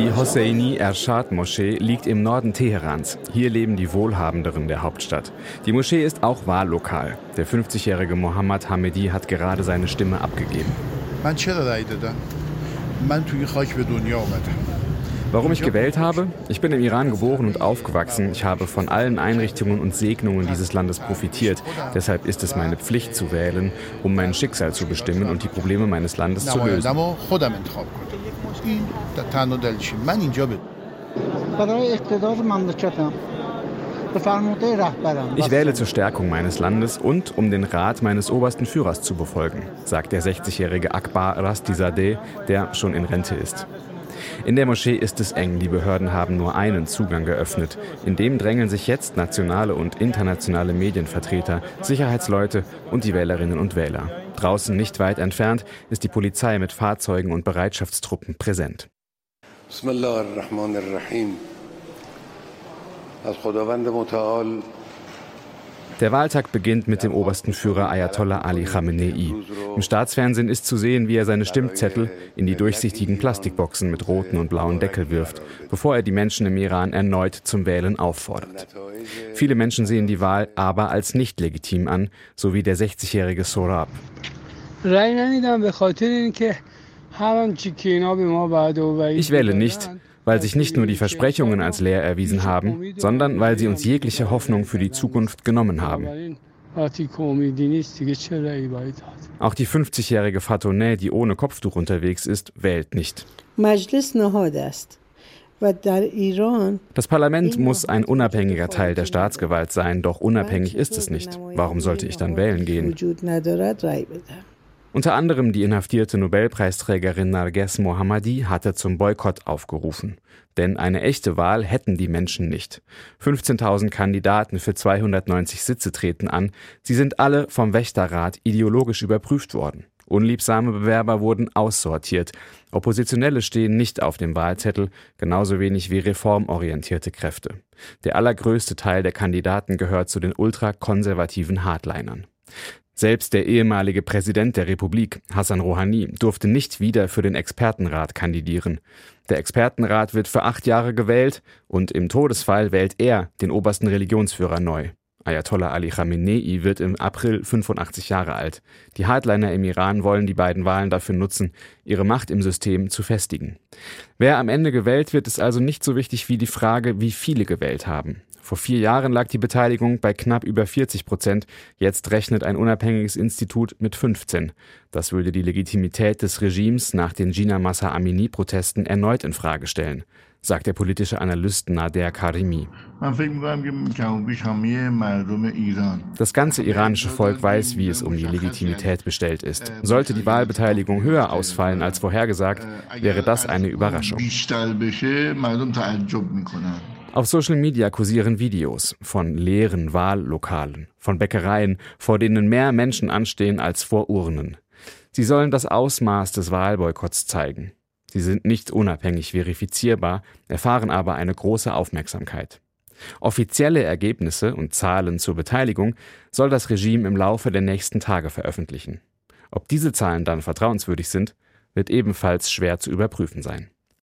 Die Hosseini Ershad Moschee liegt im Norden Teherans. Hier leben die Wohlhabenderen der Hauptstadt. Die Moschee ist auch Wahllokal. Der 50-jährige Mohammad Hamedi hat gerade seine Stimme abgegeben. Warum ich gewählt habe? Ich bin im Iran geboren und aufgewachsen. Ich habe von allen Einrichtungen und Segnungen dieses Landes profitiert. Deshalb ist es meine Pflicht zu wählen, um mein Schicksal zu bestimmen und die Probleme meines Landes zu lösen. Ich wähle zur Stärkung meines Landes und um den Rat meines obersten Führers zu befolgen, sagt der 60-jährige Akbar Rastizadeh, der schon in Rente ist. In der Moschee ist es eng, die Behörden haben nur einen Zugang geöffnet. In dem drängeln sich jetzt nationale und internationale Medienvertreter, Sicherheitsleute und die Wählerinnen und Wähler. Draußen nicht weit entfernt ist die Polizei mit Fahrzeugen und Bereitschaftstruppen präsent. Bismillahirrahmanirrahim. Der Wahltag beginnt mit dem obersten Führer Ayatollah Ali Khamenei. Im Staatsfernsehen ist zu sehen, wie er seine Stimmzettel in die durchsichtigen Plastikboxen mit roten und blauen Deckel wirft, bevor er die Menschen im Iran erneut zum Wählen auffordert. Viele Menschen sehen die Wahl aber als nicht legitim an, so wie der 60-jährige Sorab. Ich wähle nicht, weil sich nicht nur die Versprechungen als leer erwiesen haben, sondern weil sie uns jegliche Hoffnung für die Zukunft genommen haben. Auch die 50-jährige Fatoneh, die ohne Kopftuch unterwegs ist, wählt nicht. Das Parlament muss ein unabhängiger Teil der Staatsgewalt sein, doch unabhängig ist es nicht. Warum sollte ich dann wählen gehen? Unter anderem die inhaftierte Nobelpreisträgerin Narges Mohammadi hatte zum Boykott aufgerufen. Denn eine echte Wahl hätten die Menschen nicht. 15.000 Kandidaten für 290 Sitze treten an. Sie sind alle vom Wächterrat ideologisch überprüft worden. Unliebsame Bewerber wurden aussortiert. Oppositionelle stehen nicht auf dem Wahlzettel, genauso wenig wie reformorientierte Kräfte. Der allergrößte Teil der Kandidaten gehört zu den ultrakonservativen Hardlinern. Selbst der ehemalige Präsident der Republik, Hassan Rouhani, durfte nicht wieder für den Expertenrat kandidieren. Der Expertenrat wird für acht Jahre gewählt und im Todesfall wählt er den obersten Religionsführer neu. Ayatollah Ali Khamenei wird im April 85 Jahre alt. Die Hardliner im Iran wollen die beiden Wahlen dafür nutzen, ihre Macht im System zu festigen. Wer am Ende gewählt wird, ist also nicht so wichtig wie die Frage, wie viele gewählt haben. Vor vier Jahren lag die Beteiligung bei knapp über 40 Prozent. Jetzt rechnet ein unabhängiges Institut mit 15. Das würde die Legitimität des Regimes nach den Gina Massa Amini-Protesten erneut in Frage stellen, sagt der politische Analyst Nader Karimi. Das ganze iranische Volk weiß, wie es um die Legitimität bestellt ist. Sollte die Wahlbeteiligung höher ausfallen als vorhergesagt, wäre das eine Überraschung. Auf Social Media kursieren Videos von leeren Wahllokalen, von Bäckereien, vor denen mehr Menschen anstehen als vor Urnen. Sie sollen das Ausmaß des Wahlboykotts zeigen. Sie sind nicht unabhängig verifizierbar, erfahren aber eine große Aufmerksamkeit. Offizielle Ergebnisse und Zahlen zur Beteiligung soll das Regime im Laufe der nächsten Tage veröffentlichen. Ob diese Zahlen dann vertrauenswürdig sind, wird ebenfalls schwer zu überprüfen sein.